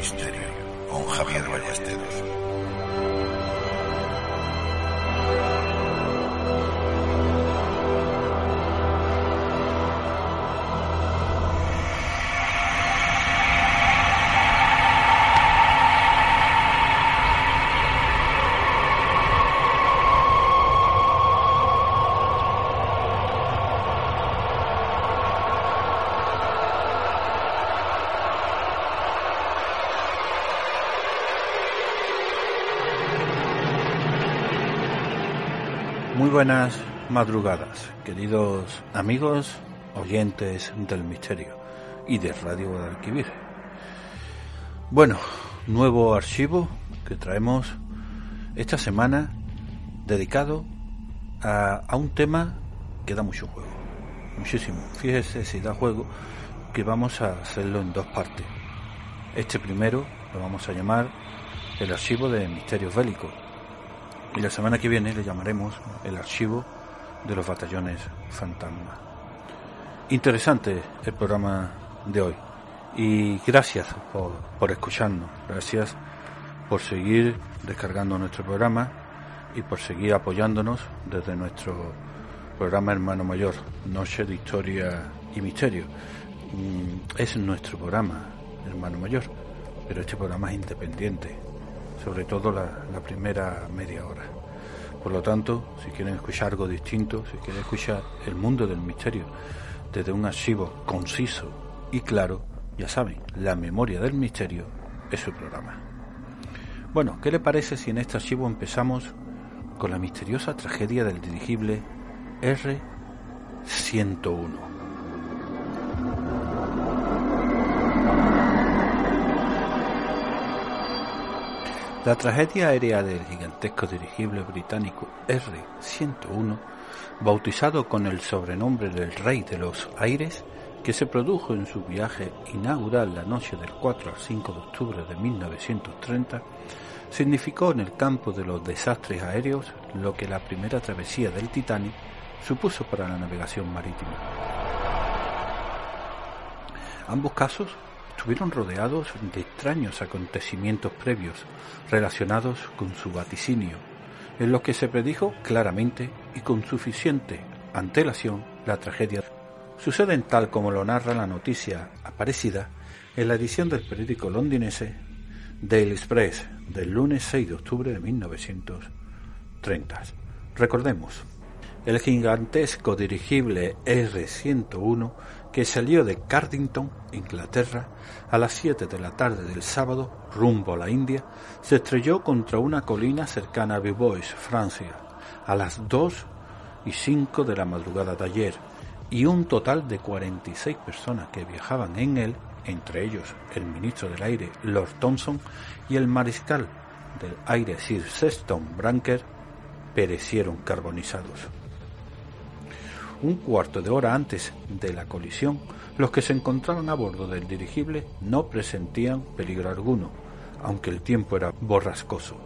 Misterio con Javier Ballesteros. Muy buenas madrugadas, queridos amigos, oyentes del misterio y de Radio Guadalquivir. Bueno, nuevo archivo que traemos esta semana dedicado a, a un tema que da mucho juego, muchísimo. Fíjese si da juego que vamos a hacerlo en dos partes. Este primero lo vamos a llamar el archivo de misterios bélicos y la semana que viene le llamaremos el archivo de los batallones fantasma. Interesante el programa de hoy y gracias por, por escucharnos, gracias por seguir descargando nuestro programa y por seguir apoyándonos desde nuestro programa Hermano Mayor, Noche de Historia y Misterio. Mm, Es nuestro programa, Hermano Mayor, pero este programa es independiente, sobre todo la, primera media hora. Por lo tanto, si quieren escuchar algo distinto, si quieren escuchar el mundo del misterio desde un archivo conciso y claro, ya saben, la memoria del misterio es su programa. Bueno, ¿qué le parece si en este archivo empezamos con la misteriosa tragedia del dirigible R-101? La tragedia aérea del gigantesco dirigible británico R-101, bautizado con el sobrenombre del Rey de los Aires, que se produjo en su viaje inaugural la noche del 4 al 5 de octubre de 1930, significó en el campo de los desastres aéreos lo que la primera travesía del Titanic supuso para la navegación marítima. Ambos casos estuvieron rodeados de extraños acontecimientos previos relacionados con su vaticinio, en los que se predijo claramente y con suficiente antelación la tragedia. Suceden tal como lo narra la noticia aparecida en la edición del periódico londinense Daily Express del lunes 6 de octubre de 1930. Recordemos, el gigantesco dirigible R-101 que salió de Cardington, Inglaterra, a las 7 de la tarde del sábado, rumbo a la India, se estrelló contra una colina cercana a Beaubois, Francia, a las 2 y 5 de la madrugada de ayer, y un total de 46 personas que viajaban en él, entre ellos el ministro del Aire, Lord Thompson, y el mariscal del aire, Sir Sexton Branker, perecieron carbonizados. Un cuarto de hora antes de la colisión, los que se encontraban a bordo del dirigible no presentían peligro alguno, aunque el tiempo era borrascoso.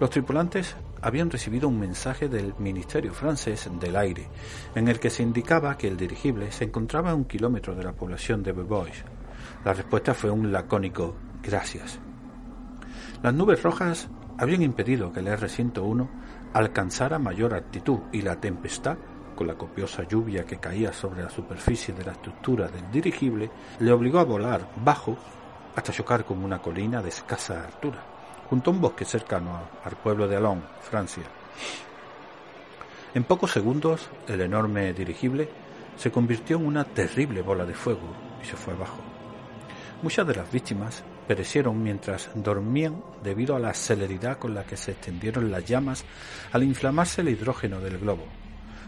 Los tripulantes habían recibido un mensaje del Ministerio francés del Aire, en el que se indicaba que el dirigible se encontraba a un kilómetro de la población de Beaubois. La respuesta fue un lacónico gracias. Las nubes rojas habían impedido que el R-101 alcanzara mayor altitud y la tempestad con la copiosa lluvia que caía sobre la superficie de la estructura del dirigible, le obligó a volar bajo hasta chocar con una colina de escasa altura, junto a un bosque cercano al pueblo de Alon, Francia. En pocos segundos, el enorme dirigible se convirtió en una terrible bola de fuego y se fue abajo. Muchas de las víctimas perecieron mientras dormían debido a la celeridad con la que se extendieron las llamas al inflamarse el hidrógeno del globo.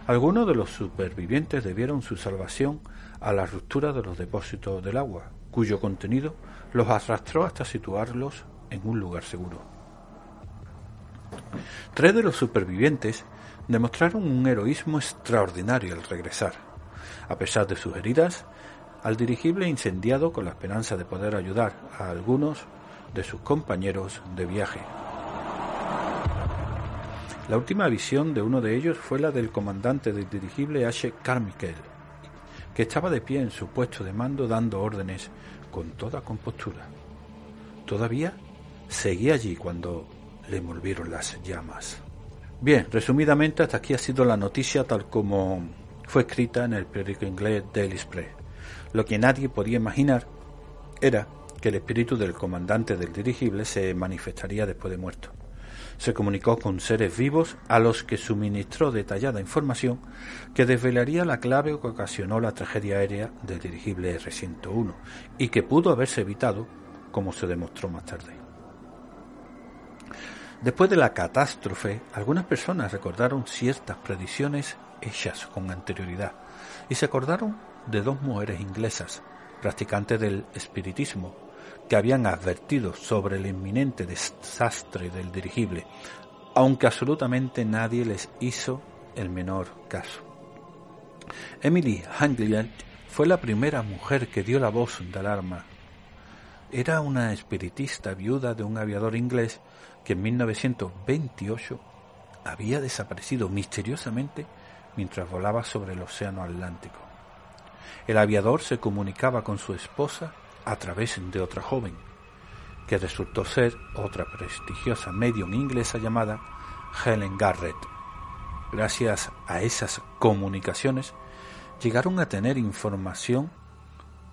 Algunos de los supervivientes debieron su salvación a la ruptura de los depósitos del agua, cuyo contenido los arrastró hasta situarlos en un lugar seguro. Tres de los supervivientes demostraron un heroísmo extraordinario al regresar. A pesar de sus heridas, al dirigible incendiado con la esperanza de poder ayudar a algunos de sus compañeros de viaje. La última visión de uno de ellos fue la del comandante del dirigible H. Carmichael, que estaba de pie en su puesto de mando dando órdenes con toda compostura. Todavía seguía allí cuando le envolvieron las llamas. Bien, resumidamente hasta aquí ha sido la noticia tal como fue escrita en el periódico inglés Daily Express. Lo que nadie podía imaginar era que el espíritu del comandante del dirigible se manifestaría después de muerto. Se comunicó con seres vivos a los que suministró detallada información que desvelaría la clave que ocasionó la tragedia aérea del dirigible R-101 y que pudo haberse evitado, como se demostró más tarde. Después de la catástrofe, algunas personas recordaron ciertas predicciones hechas con anterioridad y se acordaron de dos mujeres inglesas, practicantes del espiritismo, que habían advertido sobre el inminente desastre del dirigible, aunque absolutamente nadie les hizo el menor caso. Emily Hanglian fue la primera mujer que dio la voz de alarma. Era una espiritista viuda de un aviador inglés que en 1928 había desaparecido misteriosamente mientras volaba sobre el Océano Atlántico. El aviador se comunicaba con su esposa a través de otra joven, que resultó ser otra prestigiosa medium inglesa llamada Helen Garrett. Gracias a esas comunicaciones, llegaron a tener información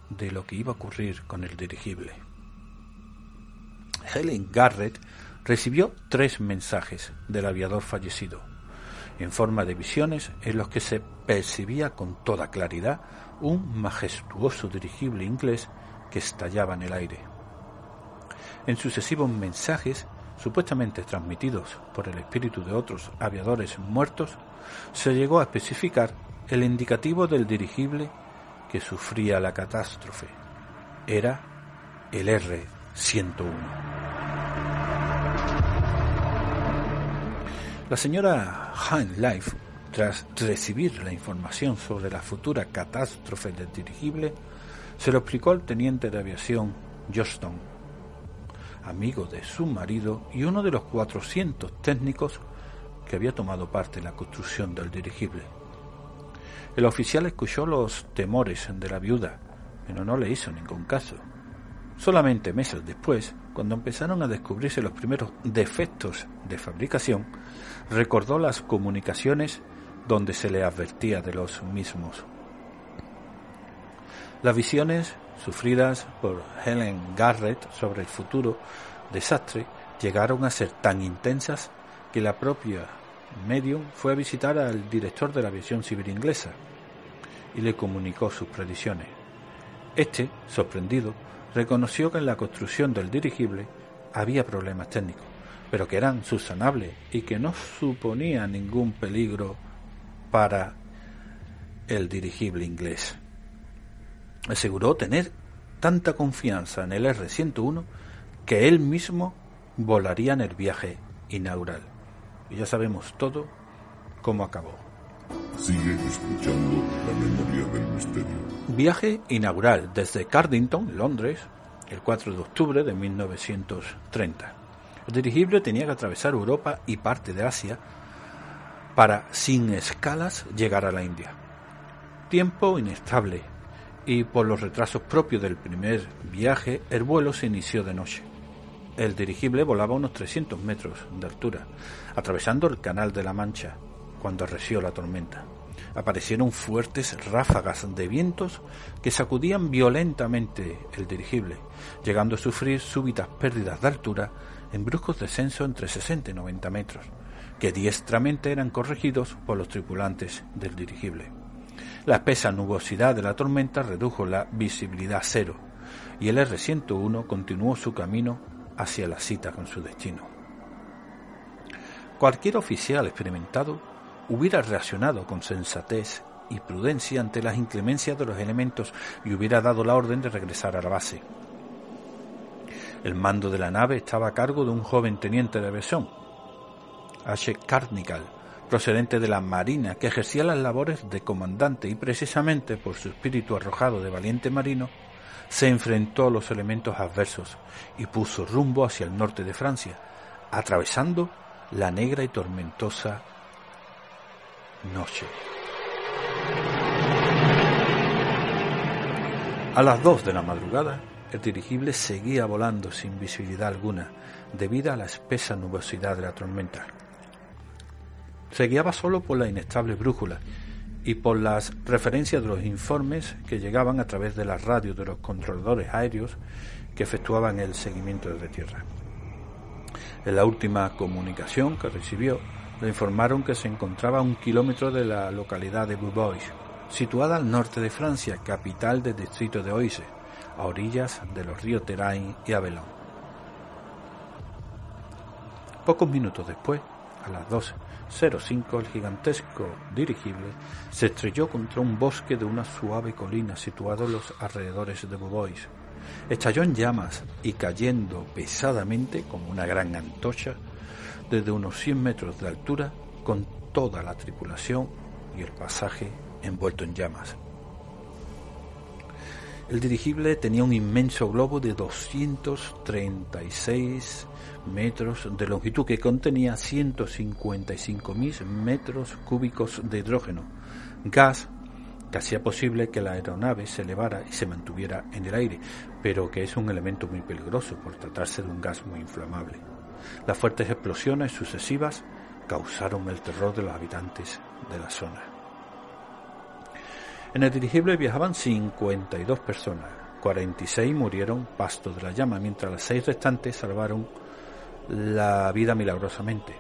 de lo que iba a ocurrir con el dirigible. Helen Garrett recibió tres mensajes del aviador fallecido, en forma de visiones en los que se percibía con toda claridad un majestuoso dirigible inglés que estallaba en el aire. En sucesivos mensajes, supuestamente transmitidos por el espíritu de otros aviadores muertos, se llegó a especificar el indicativo del dirigible que sufría la catástrofe. Era el R-101. La señora Life tras recibir la información sobre la futura catástrofe del dirigible, se lo explicó al teniente de aviación Johnston, amigo de su marido y uno de los 400 técnicos que había tomado parte en la construcción del dirigible. El oficial escuchó los temores de la viuda, pero no le hizo ningún caso. Solamente meses después, cuando empezaron a descubrirse los primeros defectos de fabricación, recordó las comunicaciones donde se le advertía de los mismos. Las visiones sufridas por Helen Garrett sobre el futuro desastre llegaron a ser tan intensas que la propia medium fue a visitar al director de la aviación civil inglesa y le comunicó sus predicciones. Este, sorprendido, reconoció que en la construcción del dirigible había problemas técnicos, pero que eran subsanables y que no suponía ningún peligro para el dirigible inglés. Aseguró tener tanta confianza en el R-101 que él mismo volaría en el viaje inaugural. Y ya sabemos todo cómo acabó. Sigue escuchando la memoria del misterio. Viaje inaugural desde Cardington, Londres, el 4 de octubre de 1930. El dirigible tenía que atravesar Europa y parte de Asia para, sin escalas, llegar a la India. Tiempo inestable y por los retrasos propios del primer viaje, el vuelo se inició de noche. El dirigible volaba a unos 300 metros de altura, atravesando el Canal de la Mancha, cuando arreció la tormenta. Aparecieron fuertes ráfagas de vientos que sacudían violentamente el dirigible, llegando a sufrir súbitas pérdidas de altura en bruscos descensos entre 60 y 90 metros que diestramente eran corregidos por los tripulantes del dirigible. La espesa nubosidad de la tormenta redujo la visibilidad a cero, y el R-101 continuó su camino hacia la cita con su destino. Cualquier oficial experimentado hubiera reaccionado con sensatez y prudencia ante las inclemencias de los elementos y hubiera dado la orden de regresar a la base. El mando de la nave estaba a cargo de un joven teniente de aviación, H. Carnical, procedente de la Marina, que ejercía las labores de comandante y precisamente por su espíritu arrojado de valiente marino, se enfrentó a los elementos adversos y puso rumbo hacia el norte de Francia, atravesando la negra y tormentosa noche. A las dos de la madrugada, el dirigible seguía volando sin visibilidad alguna, debido a la espesa nubosidad de la tormenta. Se guiaba solo por la inestable brújula y por las referencias de los informes que llegaban a través de las radios de los controladores aéreos que efectuaban el seguimiento desde tierra. En la última comunicación que recibió, le informaron que se encontraba a un kilómetro de la localidad de Beaubois, situada al norte de Francia, capital del distrito de Oise, a orillas de los ríos Terain y Avelon. Pocos minutos después, a las 12.05, el gigantesco dirigible se estrelló contra un bosque de una suave colina situado en los alrededores de Beaubois. Estalló en llamas y cayendo pesadamente como una gran antorcha desde unos 100 metros de altura con toda la tripulación y el pasaje envuelto en llamas. El dirigible tenía un inmenso globo de 236 metros de longitud que contenía 155.000 metros cúbicos de hidrógeno, gas que hacía posible que la aeronave se elevara y se mantuviera en el aire, pero que es un elemento muy peligroso por tratarse de un gas muy inflamable. Las fuertes explosiones sucesivas causaron el terror de los habitantes de la zona. En el dirigible viajaban 52 personas, 46 murieron pasto de la llama, mientras las seis restantes salvaron la vida milagrosamente.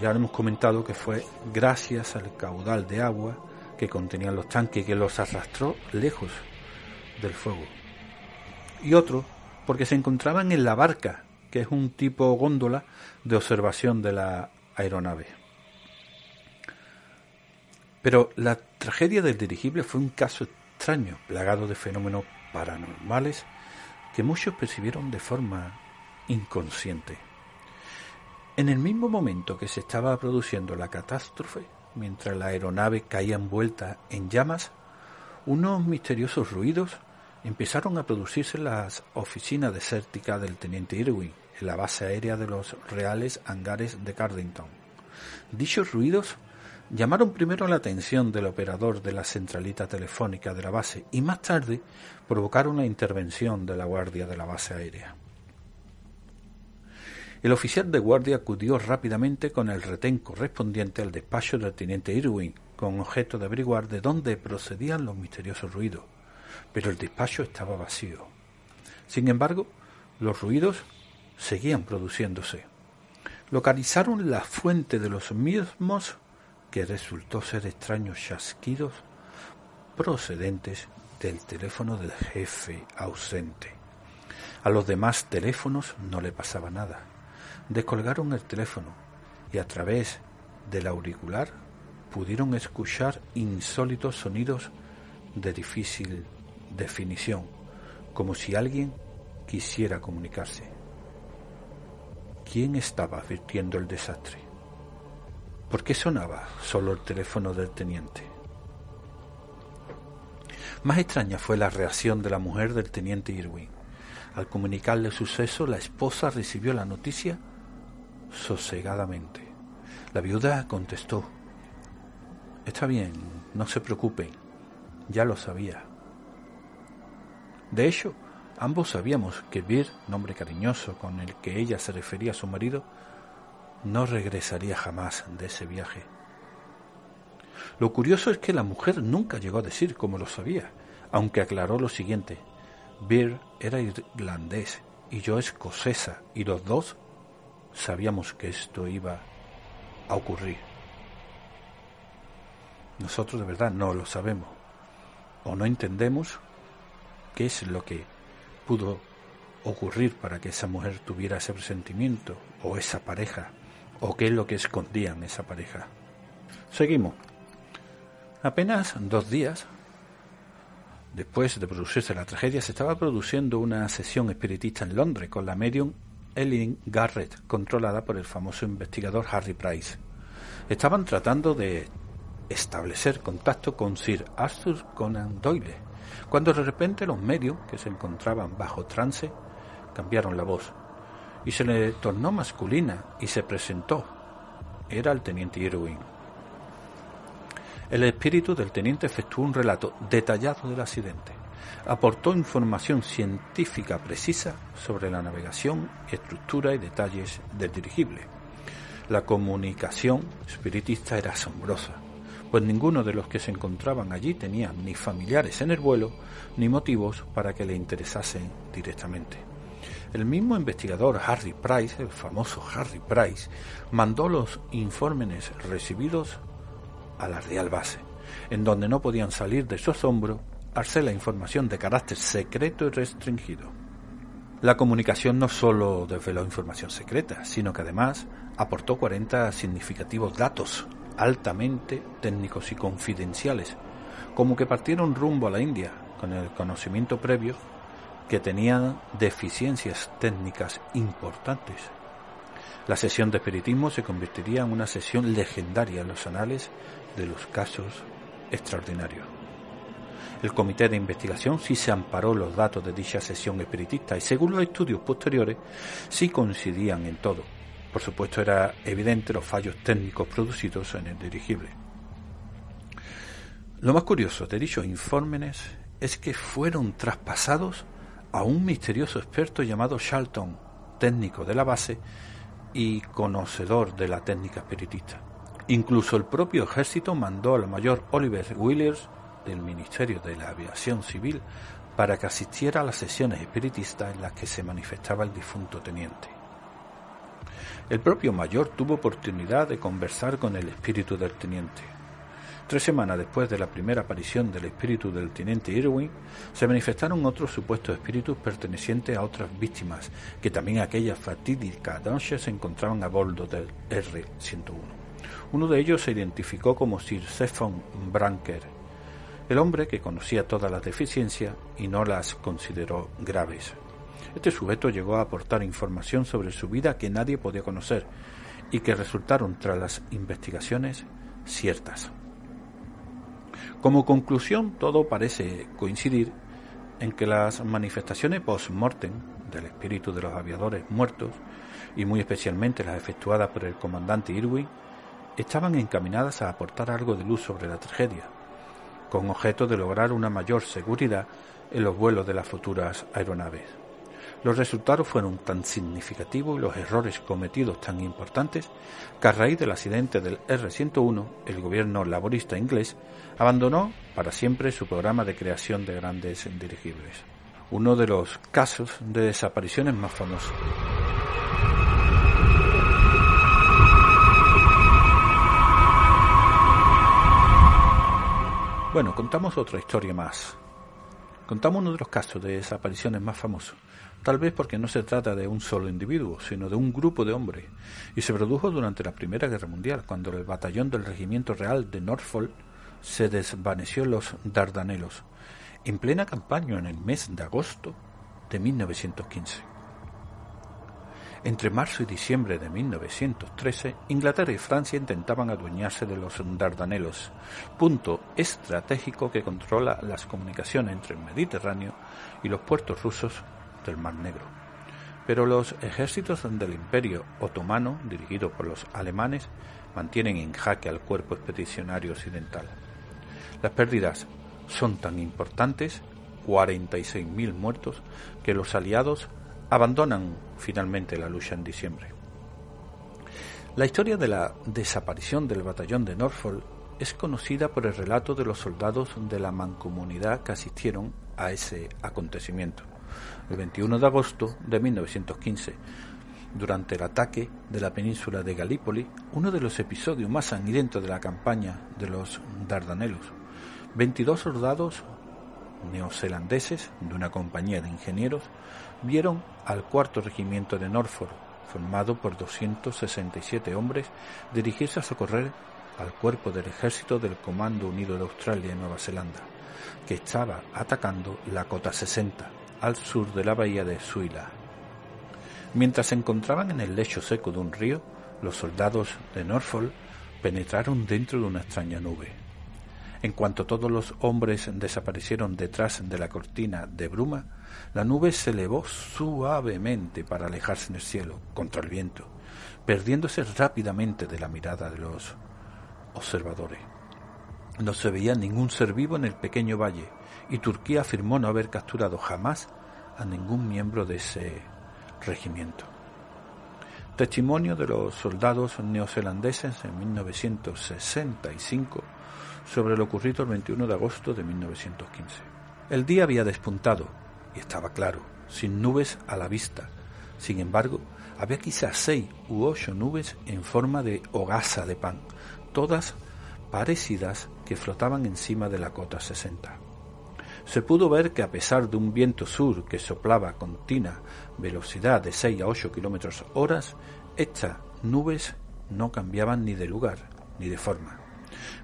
Ya hemos comentado que fue gracias al caudal de agua que contenían los tanques que los arrastró lejos del fuego. Y otro porque se encontraban en la barca, que es un tipo góndola de observación de la aeronave. Pero la tragedia del dirigible fue un caso extraño, plagado de fenómenos paranormales que muchos percibieron de forma inconsciente. En el mismo momento que se estaba produciendo la catástrofe, mientras la aeronave caía envuelta en llamas, unos misteriosos ruidos empezaron a producirse en las oficinas desérticas del teniente Irwin, en la base aérea de los reales hangares de Cardington. Dichos ruidos llamaron primero la atención del operador de la centralita telefónica de la base y más tarde provocaron la intervención de la guardia de la base aérea. El oficial de guardia acudió rápidamente con el retén correspondiente al despacho del teniente Irwin, con objeto de averiguar de dónde procedían los misteriosos ruidos, pero el despacho estaba vacío. Sin embargo, los ruidos seguían produciéndose. Localizaron la fuente de los mismos que resultó ser extraños chasquidos procedentes del teléfono del jefe ausente. A los demás teléfonos no le pasaba nada. Descolgaron el teléfono y a través del auricular pudieron escuchar insólitos sonidos de difícil definición, como si alguien quisiera comunicarse. ¿Quién estaba advirtiendo el desastre? ¿Por qué sonaba solo el teléfono del teniente? Más extraña fue la reacción de la mujer del teniente Irwin. Al comunicarle el suceso, la esposa recibió la noticia sosegadamente. La viuda contestó, Está bien, no se preocupen, ya lo sabía. De hecho, ambos sabíamos que Bir, nombre cariñoso con el que ella se refería a su marido, no regresaría jamás de ese viaje. Lo curioso es que la mujer nunca llegó a decir cómo lo sabía, aunque aclaró lo siguiente. Beer era irlandés y yo escocesa, y los dos sabíamos que esto iba a ocurrir. Nosotros de verdad no lo sabemos, o no entendemos, qué es lo que pudo ocurrir para que esa mujer tuviera ese presentimiento o esa pareja o qué es lo que escondían esa pareja. Seguimos. Apenas dos días después de producirse la tragedia se estaba produciendo una sesión espiritista en Londres con la medium Ellen Garrett, controlada por el famoso investigador Harry Price. Estaban tratando de establecer contacto con Sir Arthur Conan Doyle, cuando de repente los medios, que se encontraban bajo trance, cambiaron la voz y se le tornó masculina y se presentó. Era el teniente Irwin. El espíritu del teniente efectuó un relato detallado del accidente. Aportó información científica precisa sobre la navegación, estructura y detalles del dirigible. La comunicación espiritista era asombrosa, pues ninguno de los que se encontraban allí tenía ni familiares en el vuelo ni motivos para que le interesasen directamente. El mismo investigador Harry Price, el famoso Harry Price, mandó los informes recibidos a la Real Base, en donde no podían salir de su asombro al la información de carácter secreto y restringido. La comunicación no solo desveló información secreta, sino que además aportó 40 significativos datos altamente técnicos y confidenciales, como que partieron rumbo a la India con el conocimiento previo que tenía deficiencias técnicas importantes. La sesión de espiritismo se convertiría en una sesión legendaria en los anales de los casos extraordinarios. El comité de investigación sí se amparó los datos de dicha sesión espiritista y según los estudios posteriores sí coincidían en todo. Por supuesto era evidente los fallos técnicos producidos en el dirigible. Lo más curioso de dichos informes es que fueron traspasados a un misterioso experto llamado Charlton, técnico de la base y conocedor de la técnica espiritista. Incluso el propio ejército mandó al mayor Oliver Williams del Ministerio de la Aviación Civil para que asistiera a las sesiones espiritistas en las que se manifestaba el difunto teniente. El propio mayor tuvo oportunidad de conversar con el espíritu del teniente. Tres semanas después de la primera aparición del espíritu del teniente Irwin, se manifestaron otros supuestos espíritus pertenecientes a otras víctimas, que también aquella fatídica noche se encontraban a bordo del R-101. Uno de ellos se identificó como Sir Stephen Branker, el hombre que conocía todas las deficiencias y no las consideró graves. Este sujeto llegó a aportar información sobre su vida que nadie podía conocer y que resultaron tras las investigaciones ciertas. Como conclusión, todo parece coincidir en que las manifestaciones post-mortem del espíritu de los aviadores muertos, y muy especialmente las efectuadas por el comandante Irwin, estaban encaminadas a aportar algo de luz sobre la tragedia, con objeto de lograr una mayor seguridad en los vuelos de las futuras aeronaves. Los resultados fueron tan significativos y los errores cometidos tan importantes que a raíz del accidente del R-101, el gobierno laborista inglés abandonó para siempre su programa de creación de grandes dirigibles. Uno de los casos de desapariciones más famosos. Bueno, contamos otra historia más. Contamos uno de los casos de desapariciones más famosos, tal vez porque no se trata de un solo individuo, sino de un grupo de hombres, y se produjo durante la Primera Guerra Mundial, cuando el batallón del Regimiento Real de Norfolk se desvaneció en los Dardanelos, en plena campaña en el mes de agosto de 1915. Entre marzo y diciembre de 1913, Inglaterra y Francia intentaban adueñarse de los Dardanelos, punto estratégico que controla las comunicaciones entre el Mediterráneo y los puertos rusos del Mar Negro. Pero los ejércitos del Imperio Otomano, dirigidos por los alemanes, mantienen en jaque al cuerpo expedicionario occidental. Las pérdidas son tan importantes, 46.000 muertos, que los aliados abandonan finalmente la lucha en diciembre. La historia de la desaparición del batallón de Norfolk es conocida por el relato de los soldados de la mancomunidad que asistieron a ese acontecimiento el 21 de agosto de 1915, durante el ataque de la península de Galípoli, uno de los episodios más sangrientos de la campaña de los Dardanelos. 22 soldados neozelandeses de una compañía de ingenieros vieron al cuarto regimiento de Norfolk, formado por 267 hombres, dirigirse a socorrer al cuerpo del ejército del Comando Unido de Australia y Nueva Zelanda, que estaba atacando la cota 60, al sur de la bahía de Suila. Mientras se encontraban en el lecho seco de un río, los soldados de Norfolk penetraron dentro de una extraña nube. En cuanto todos los hombres desaparecieron detrás de la cortina de bruma, la nube se elevó suavemente para alejarse en el cielo, contra el viento, perdiéndose rápidamente de la mirada de los observadores. No se veía ningún ser vivo en el pequeño valle, y Turquía afirmó no haber capturado jamás a ningún miembro de ese regimiento. Testimonio de los soldados neozelandeses en 1965 sobre lo ocurrido el 21 de agosto de 1915. El día había despuntado y estaba claro, sin nubes a la vista. Sin embargo, había quizás seis u ocho nubes en forma de hogaza de pan, todas parecidas flotaban encima de la cota 60. Se pudo ver que a pesar de un viento sur que soplaba con continua velocidad de 6 a 8 kilómetros horas, estas nubes no cambiaban ni de lugar ni de forma.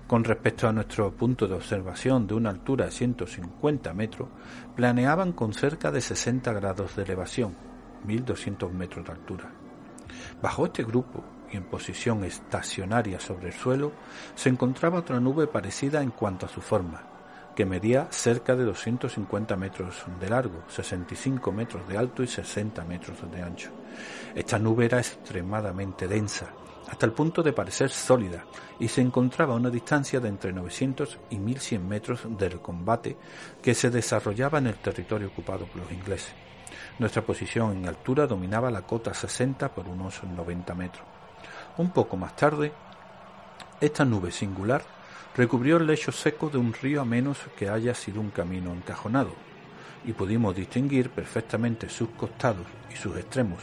Con respecto a nuestro punto de observación de una altura de 150 metros, planeaban con cerca de 60 grados de elevación, 1200 metros de altura. Bajo este grupo en posición estacionaria sobre el suelo se encontraba otra nube parecida en cuanto a su forma, que medía cerca de 250 metros de largo, 65 metros de alto y 60 metros de ancho. Esta nube era extremadamente densa, hasta el punto de parecer sólida, y se encontraba a una distancia de entre 900 y 1100 metros del combate que se desarrollaba en el territorio ocupado por los ingleses. Nuestra posición en altura dominaba la cota 60 por unos 90 metros. Un poco más tarde, esta nube singular recubrió el lecho seco de un río a menos que haya sido un camino encajonado, y pudimos distinguir perfectamente sus costados y sus extremos,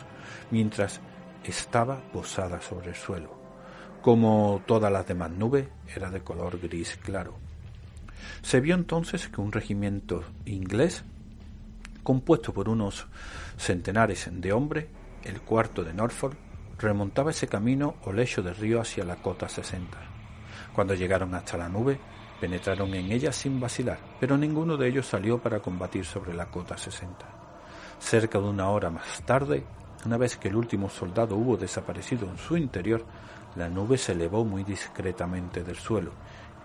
mientras estaba posada sobre el suelo. Como todas las demás nubes, era de color gris claro. Se vio entonces que un regimiento inglés, compuesto por unos centenares de hombres, el cuarto de Norfolk, remontaba ese camino o lecho de río hacia la cota 60. Cuando llegaron hasta la nube, penetraron en ella sin vacilar, pero ninguno de ellos salió para combatir sobre la cota 60. Cerca de una hora más tarde, una vez que el último soldado hubo desaparecido en su interior, la nube se elevó muy discretamente del suelo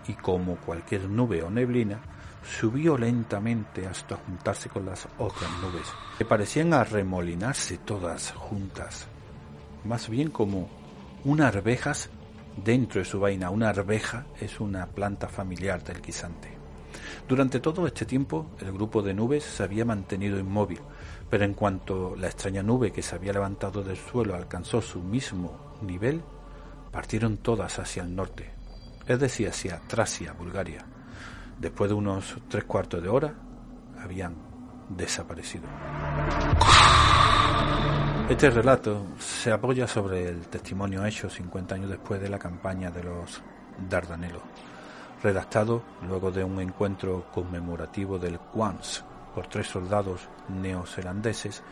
y como cualquier nube o neblina, subió lentamente hasta juntarse con las otras nubes, que parecían arremolinarse todas juntas, más bien como unas arvejas dentro de su vaina. Una arveja es una planta familiar del guisante. Durante todo este tiempo el grupo de nubes se había mantenido inmóvil, pero en cuanto la extraña nube que se había levantado del suelo alcanzó su mismo nivel, partieron todas hacia el norte, es decir, hacia Tracia, Bulgaria. Después de unos tres cuartos de hora, habían desaparecido. Este relato se apoya sobre el testimonio hecho 50 años después de la campaña de los Dardanelos, redactado luego de un encuentro conmemorativo del Quans por tres soldados neozelandeses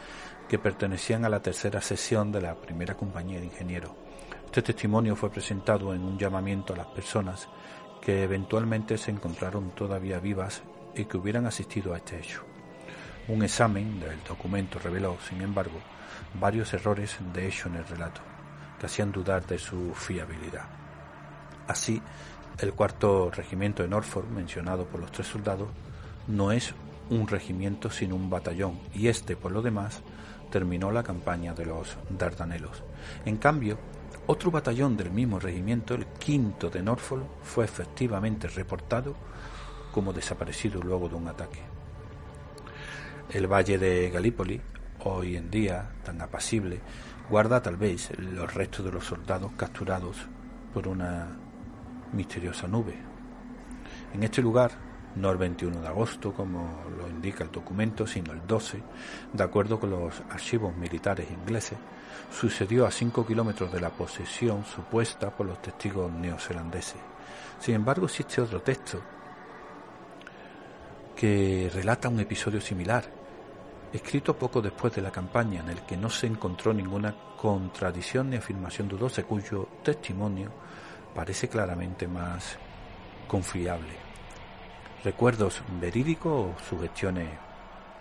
que pertenecían a la tercera sesión de la primera compañía de ingenieros. Este testimonio fue presentado en un llamamiento a las personas que eventualmente se encontraron todavía vivas y que hubieran asistido a este hecho. Un examen del documento reveló, sin embargo, varios errores de hecho en el relato, que hacían dudar de su fiabilidad. Así, el cuarto regimiento de Norfolk, mencionado por los tres soldados, no es un regimiento sino un batallón, y este, por lo demás, terminó la campaña de los Dardanelos. En cambio, otro batallón del mismo regimiento, el quinto de Norfolk, fue efectivamente reportado como desaparecido luego de un ataque. El valle de Galípoli hoy en día tan apacible, guarda tal vez los restos de los soldados capturados por una misteriosa nube. En este lugar, no el 21 de agosto, como lo indica el documento, sino el 12, de acuerdo con los archivos militares ingleses, sucedió a 5 kilómetros de la posesión supuesta por los testigos neozelandeses. Sin embargo, existe otro texto que relata un episodio similar, escrito poco después de la campaña, en el que no se encontró ninguna contradicción ni afirmación dudosa, cuyo testimonio parece claramente más confiable. Recuerdos verídicos o sugestiones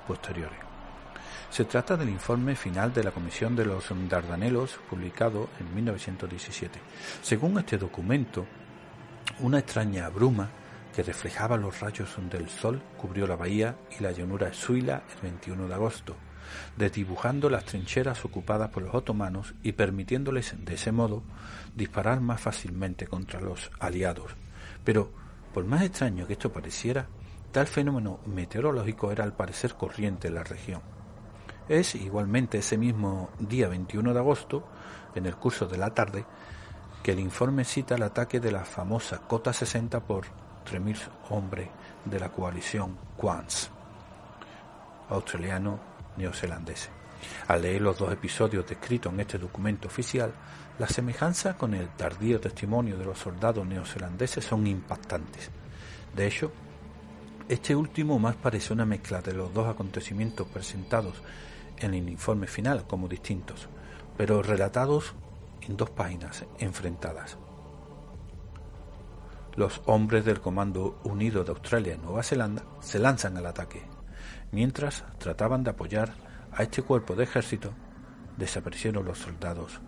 posteriores. Se trata del informe final de la Comisión de los Dardanelos, publicado en 1917. Según este documento, una extraña bruma que reflejaba los rayos del sol cubrió la bahía y la llanura Suila el 21 de agosto, desdibujando las trincheras ocupadas por los otomanos y permitiéndoles de ese modo disparar más fácilmente contra los aliados. Pero, por más extraño que esto pareciera, tal fenómeno meteorológico era al parecer corriente en la región. Es igualmente ese mismo día 21 de agosto, en el curso de la tarde, que el informe cita el ataque de la famosa Cota 60 por 3.000 hombres de la coalición Quans, australiano neozelandés. Al leer los dos episodios descritos en este documento oficial, la semejanza con el tardío testimonio de los soldados neozelandeses son impactantes. De hecho, este último más parece una mezcla de los dos acontecimientos presentados en el informe final como distintos, pero relatados en dos páginas enfrentadas. Los hombres del Comando Unido de Australia y Nueva Zelanda se lanzan al ataque, mientras trataban de apoyar a este cuerpo de ejército, desaparecieron los soldados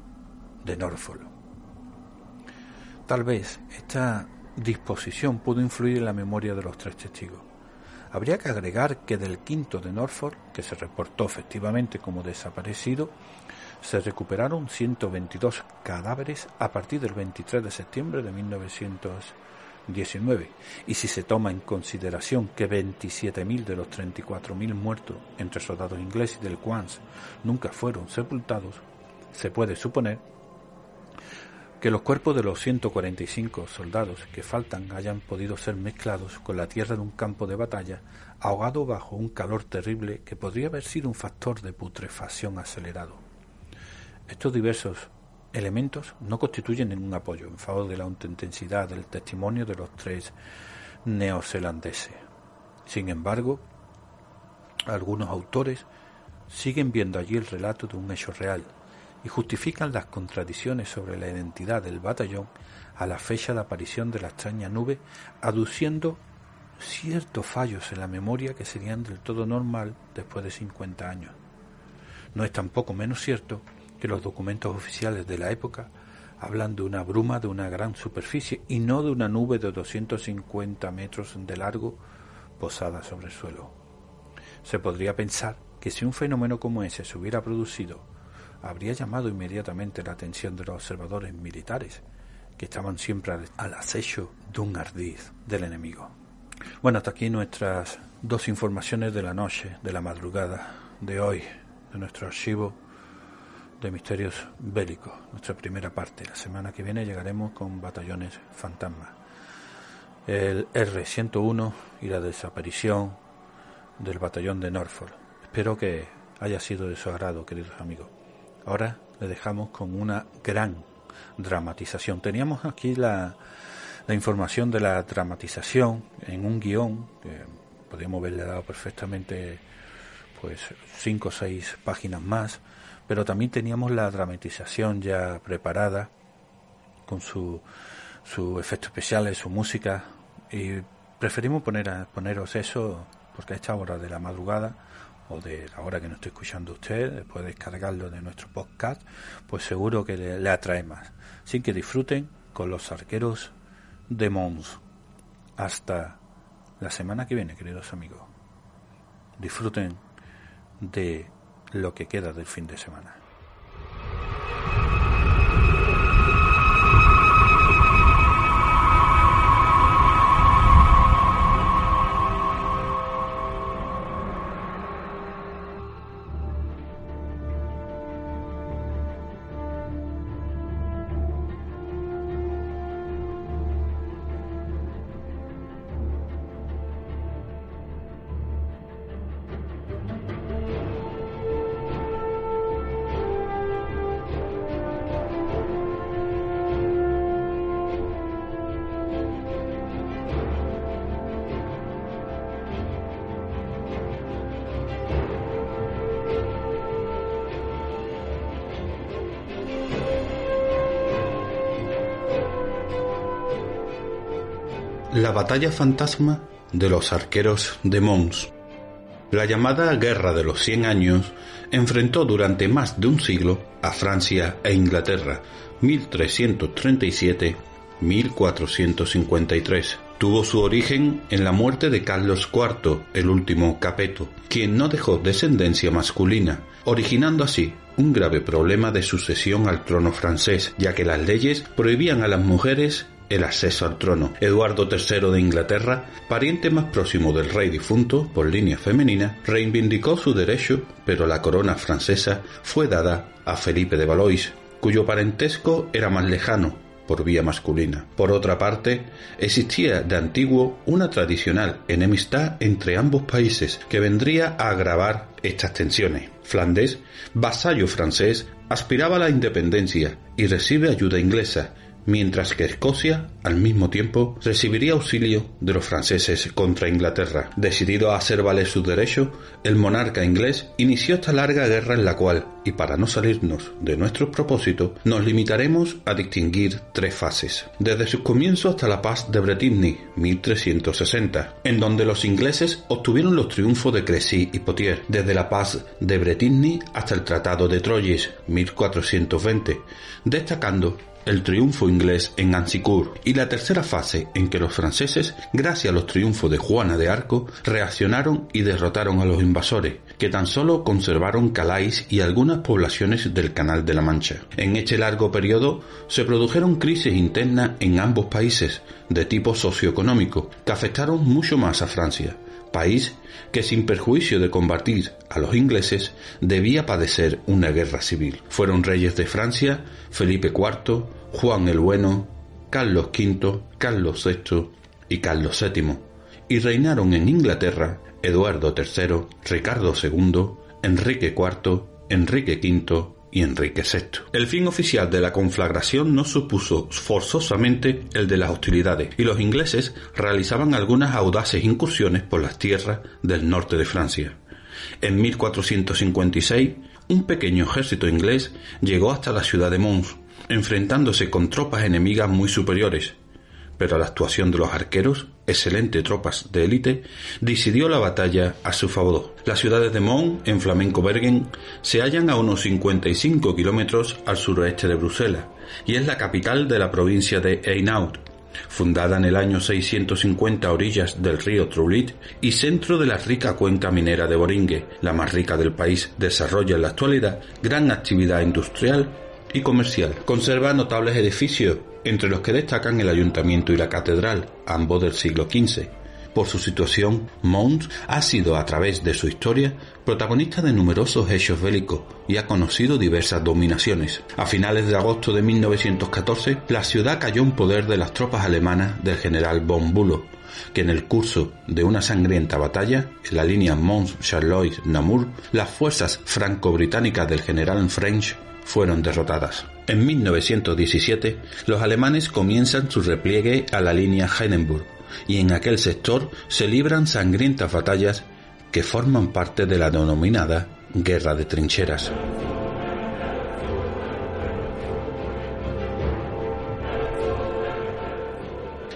de Norfolk. Tal vez esta disposición pudo influir en la memoria de los tres testigos. Habría que agregar que del quinto de Norfolk, que se reportó efectivamente como desaparecido, se recuperaron 122 cadáveres a partir del 23 de septiembre de 1919. Y si se toma en consideración que 27.000 de los 34.000 muertos entre soldados ingleses del Quans nunca fueron sepultados, se puede suponer que los cuerpos de los 145 soldados que faltan hayan podido ser mezclados con la tierra de un campo de batalla, ahogado bajo un calor terrible que podría haber sido un factor de putrefacción acelerado. Estos diversos elementos no constituyen ningún apoyo en favor de la intensidad del testimonio de los tres neozelandeses. Sin embargo, algunos autores siguen viendo allí el relato de un hecho real, y justifican las contradicciones sobre la identidad del batallón a la fecha de aparición de la extraña nube, aduciendo ciertos fallos en la memoria que serían del todo normal después de 50 años. No es tampoco menos cierto que los documentos oficiales de la época hablan de una bruma de una gran superficie y no de una nube de 250 metros de largo posada sobre el suelo. Se podría pensar que si un fenómeno como ese se hubiera producido habría llamado inmediatamente la atención de los observadores militares, que estaban siempre al acecho de un ardiz del enemigo. Bueno, hasta aquí nuestras dos informaciones de la noche, de la madrugada de hoy, de nuestro archivo de misterios bélicos, nuestra primera parte. La semana que viene llegaremos con batallones fantasma. El R-101 y la desaparición del batallón de Norfolk. Espero que haya sido de su agrado, queridos amigos. Ahora le dejamos con una gran dramatización. Teníamos aquí la, información de la dramatización en un guion, que podríamos haberle dado perfectamente pues cinco o seis páginas más, pero también teníamos la dramatización ya preparada con su, su efectos especiales, su música, y preferimos poner poneros eso porque a esta hora de la madrugada o de la hora que nos estoy escuchando usted, después de descargarlo de nuestro podcast, pues seguro que le, atrae más. Así que disfruten con los arqueros de Mons. Hasta la semana que viene, queridos amigos. Disfruten de lo que queda del fin de semana. Batalla fantasma de los arqueros de Mons. La llamada Guerra de los Cien Años enfrentó durante más de un siglo a Francia e Inglaterra, 1337-1453. Tuvo su origen en la muerte de Carlos IV, el último Capeto, quien no dejó descendencia masculina, originando así un grave problema de sucesión al trono francés, ya que las leyes prohibían a las mujeres el acceso al trono. Eduardo III de Inglaterra, pariente más próximo del rey difunto por línea femenina, reivindicó su derecho, pero la corona francesa fue dada a Felipe de Valois, cuyo parentesco era más lejano, por vía masculina. Por otra parte, existía de antiguo una tradicional enemistad entre ambos países que vendría a agravar estas tensiones. Flandes, vasallo francés, aspiraba a la independencia y recibe ayuda inglesa, mientras que Escocia, al mismo tiempo, recibiría auxilio de los franceses contra Inglaterra. Decidido a hacer valer su derecho, el monarca inglés inició esta larga guerra en la cual, y para no salirnos de nuestro propósito, nos limitaremos a distinguir tres fases. Desde sus comienzos hasta la paz de Bretigny, 1360, en donde los ingleses obtuvieron los triunfos de Crecy y Poitiers, desde la paz de Bretigny hasta el Tratado de Troyes, 1420, destacando el triunfo inglés en Ansicourt y la tercera fase en que los franceses, gracias a los triunfos de Juana de Arco, reaccionaron y derrotaron a los invasores, que tan solo conservaron Calais y algunas poblaciones del Canal de la Mancha. En este largo periodo se produjeron crisis internas en ambos países, de tipo socioeconómico, que afectaron mucho más a Francia país que sin perjuicio de combatir a los ingleses debía padecer una guerra civil. Fueron reyes de Francia Felipe IV, Juan el Bueno, Carlos V, Carlos VI y Carlos VII, y reinaron en Inglaterra Eduardo III, Ricardo II, Enrique IV, Enrique V y Enrique VI. El fin oficial de la conflagración no supuso forzosamente el de las hostilidades, y los ingleses realizaban algunas audaces incursiones por las tierras del norte de Francia. En 1456, un pequeño ejército inglés llegó hasta la ciudad de Mons, enfrentándose con tropas enemigas muy superiores, pero la actuación de los arqueros, excelentes tropas de élite, decidió la batalla a su favor. Las ciudades de Mons, en Flamenco Bergen, se hallan a unos 55 kilómetros al suroeste de Bruselas y es la capital de la provincia de Einaud, fundada en el año 650 a orillas del río Troulit y centro de la rica cuenca minera de Boringue, la más rica del país, desarrolla en la actualidad gran actividad industrial y comercial. Conserva notables edificios, entre los que destacan el ayuntamiento y la catedral, ambos del siglo XV. Por su situación, Mons ha sido a través de su historia protagonista de numerosos hechos bélicos y ha conocido diversas dominaciones. A finales de agosto de 1914, la ciudad cayó en poder de las tropas alemanas del general von Bülow, que en el curso de una sangrienta batalla en la línea Mons-Charlois-Namur, las fuerzas franco-británicas del general French fueron derrotadas. En 1917, los alemanes comienzan su repliegue a la línea Hindenburg y en aquel sector se libran sangrientas batallas que forman parte de la denominada Guerra de Trincheras.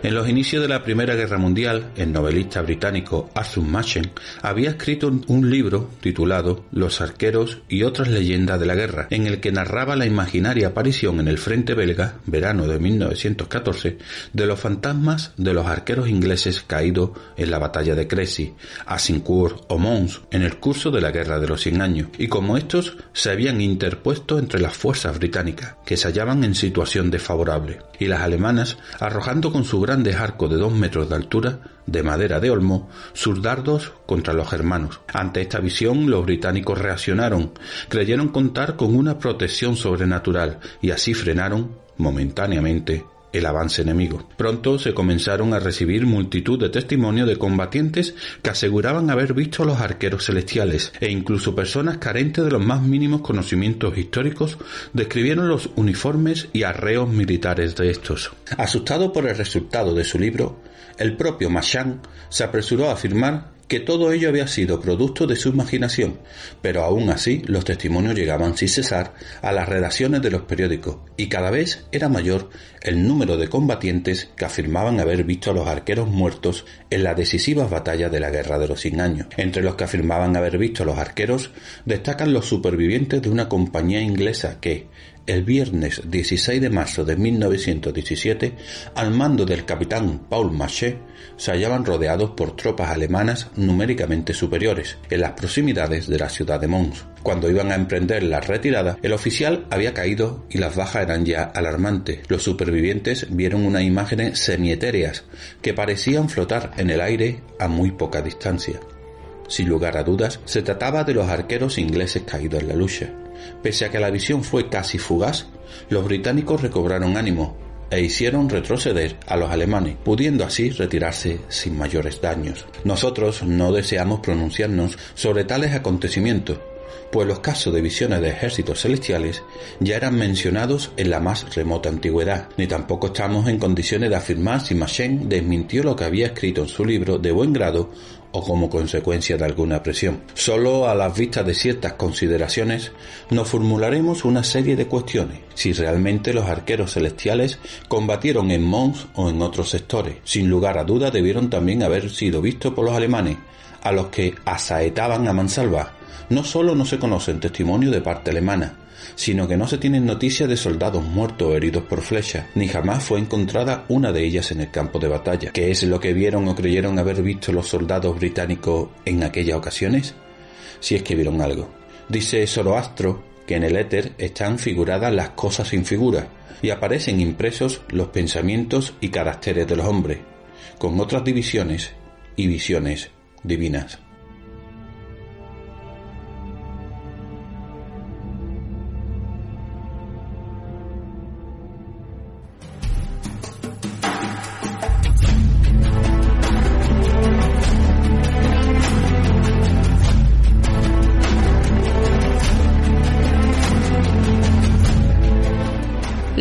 En los inicios de la Primera Guerra Mundial, el novelista británico Arthur Machen había escrito un libro titulado Los arqueros y otras leyendas de la guerra, en el que narraba la imaginaria aparición en el frente belga, verano de 1914, de los fantasmas de los arqueros ingleses caídos en la batalla de Crécy, Azincourt o Mons en el curso de la Guerra de los Cien Años, y como estos se habían interpuesto entre las fuerzas británicas, que se hallaban en situación desfavorable, y las alemanas, arrojando con su gran grandes arcos de dos metros de altura, de madera de olmo, sus dardos contra los germanos. Ante esta visión, los británicos reaccionaron, creyeron contar con una protección sobrenatural y así frenaron, momentáneamente, el avance enemigo. Pronto se comenzaron a recibir multitud de testimonios de combatientes que aseguraban haber visto a los arqueros celestiales e incluso personas carentes de los más mínimos conocimientos históricos describieron los uniformes y arreos militares de estos. Asustado por el resultado de su libro, el propio Machan se apresuró a afirmar que todo ello había sido producto de su imaginación, pero aún así los testimonios llegaban sin cesar a las redacciones de los periódicos y cada vez era mayor el número de combatientes que afirmaban haber visto a los arqueros muertos en la decisiva batalla de la Guerra de los Cien Años. Entre los que afirmaban haber visto a los arqueros destacan los supervivientes de una compañía inglesa que, el viernes 16 de marzo de 1917, al mando del capitán Paul Machet, se hallaban rodeados por tropas alemanas numéricamente superiores, en las proximidades de la ciudad de Mons. Cuando iban a emprender la retirada, el oficial había caído y las bajas eran ya alarmantes. Los supervivientes vieron unas imágenes semietérias que parecían flotar en el aire a muy poca distancia. Sin lugar a dudas, se trataba de los arqueros ingleses caídos en la lucha. Pese a que la visión fue casi fugaz, los británicos recobraron ánimo e hicieron retroceder a los alemanes, pudiendo así retirarse sin mayores daños. Nosotros no deseamos pronunciarnos sobre tales acontecimientos, pues los casos de visiones de ejércitos celestiales ya eran mencionados en la más remota antigüedad, ni tampoco estamos en condiciones de afirmar si Machen desmintió lo que había escrito en su libro de buen grado o como consecuencia de alguna presión. Solo a las vistas de ciertas consideraciones nos formularemos una serie de cuestiones. Si realmente los arqueros celestiales combatieron en Mons o en otros sectores. Sin lugar a duda debieron también haber sido vistos por los alemanes, a los que asaetaban a mansalva. No solo no se conocen testimonios de parte alemana, sino que no se tienen noticias de soldados muertos o heridos por flechas, ni jamás fue encontrada una de ellas en el campo de batalla. ¿Qué es lo que vieron o creyeron haber visto los soldados británicos en aquellas ocasiones? Si es que vieron algo. Dice Zoroastro que en el éter están figuradas las cosas sin figura y aparecen impresos los pensamientos y caracteres de los hombres, con otras divisiones y visiones divinas.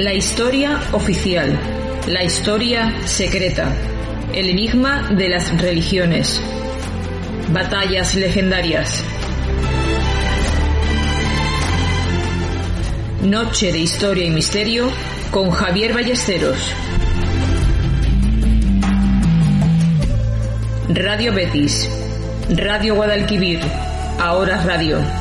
La historia oficial, la historia secreta, el enigma de las religiones, batallas legendarias. Noche de historia y misterio con Javier Ballesteros. Radio Betis, Radio Guadalquivir, ahora radio.